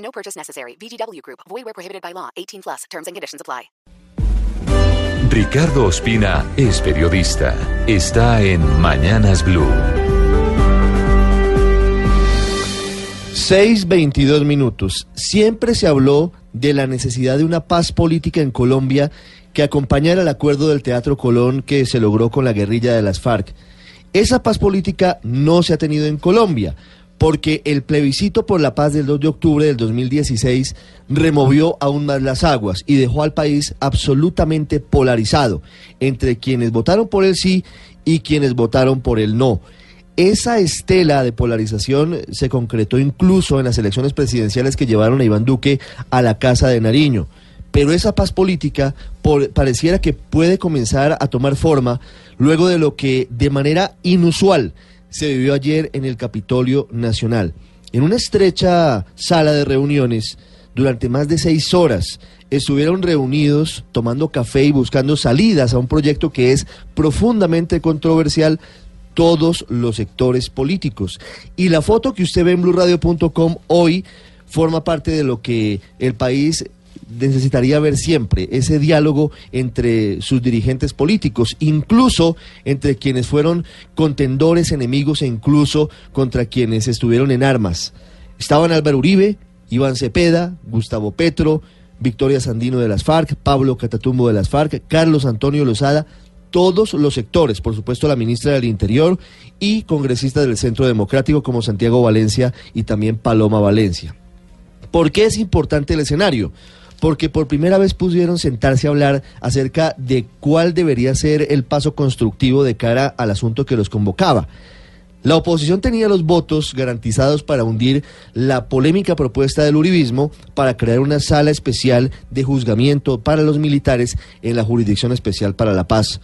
No purchase necessary. VGW Group. Void where prohibited by law. 18 plus. Terms and conditions apply. Ricardo Ospina es periodista. Está en Mañanas Blue. 6.22 minutos. Siempre se habló de la necesidad de una paz política en Colombia que acompañara el acuerdo del Teatro Colón que se logró con la guerrilla de las FARC. Esa paz política no se ha tenido en Colombia porque el plebiscito por la paz del 2 de octubre del 2016 removió aún más las aguas y dejó al país absolutamente polarizado entre quienes votaron por el sí y quienes votaron por el no. Esa estela de polarización se concretó incluso en las elecciones presidenciales que llevaron a Iván Duque a la Casa de Nariño. Pero esa paz política pareciera que puede comenzar a tomar forma luego de lo que de manera inusual se vivió ayer en el Capitolio Nacional. En una estrecha sala de reuniones, durante más de seis horas, estuvieron reunidos tomando café y buscando salidas a un proyecto que es profundamente controversial todos los sectores políticos. Y la foto que usted ve en blurradio.com hoy forma parte de lo que el país necesitaría ver siempre, ese diálogo entre sus dirigentes políticos, incluso entre quienes fueron contendores, enemigos e incluso contra quienes estuvieron en armas. Estaban Álvaro Uribe, Iván Cepeda, Gustavo Petro, Victoria Sandino de las FARC, Pablo Catatumbo de las FARC, Carlos Antonio Lozada, todos los sectores, por supuesto la ministra del Interior y congresistas del Centro Democrático como Santiago Valencia y también Paloma Valencia. ¿Por qué es importante el escenario? Porque por primera vez pudieron sentarse a hablar acerca de cuál debería ser el paso constructivo de cara al asunto que los convocaba. La oposición tenía los votos garantizados para hundir la polémica propuesta del Uribismo para crear una sala especial de juzgamiento para los militares en la Jurisdicción Especial para la Paz.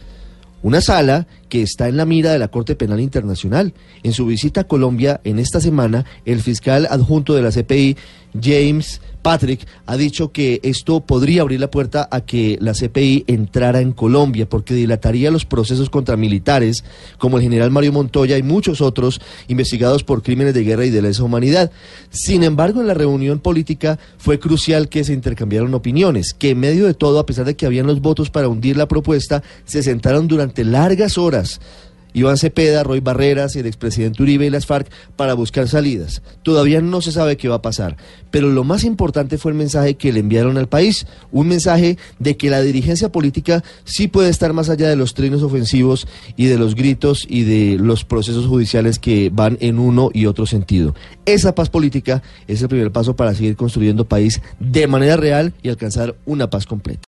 Una sala que está en la mira de la Corte Penal Internacional. En su visita a Colombia en esta semana, el fiscal adjunto de la CPI, James Patrick, ha dicho que esto podría abrir la puerta a que la CPI entrara en Colombia porque dilataría los procesos contra militares como el general Mario Montoya y muchos otros investigados por crímenes de guerra y de lesa humanidad. Sin embargo, en la reunión política fue crucial que se intercambiaron opiniones, que en medio de todo, a pesar de que habían los votos para hundir la propuesta, se sentaron durante largas horas Iván Cepeda, Roy Barreras, el expresidente Uribe y las FARC para buscar salidas. Todavía no se sabe qué va a pasar, pero lo más importante fue el mensaje que le enviaron al país, un mensaje de que la dirigencia política sí puede estar más allá de los trinos ofensivos y de los gritos y de los procesos judiciales que van en uno y otro sentido. Esa paz política es el primer paso para seguir construyendo país de manera real y alcanzar una paz completa.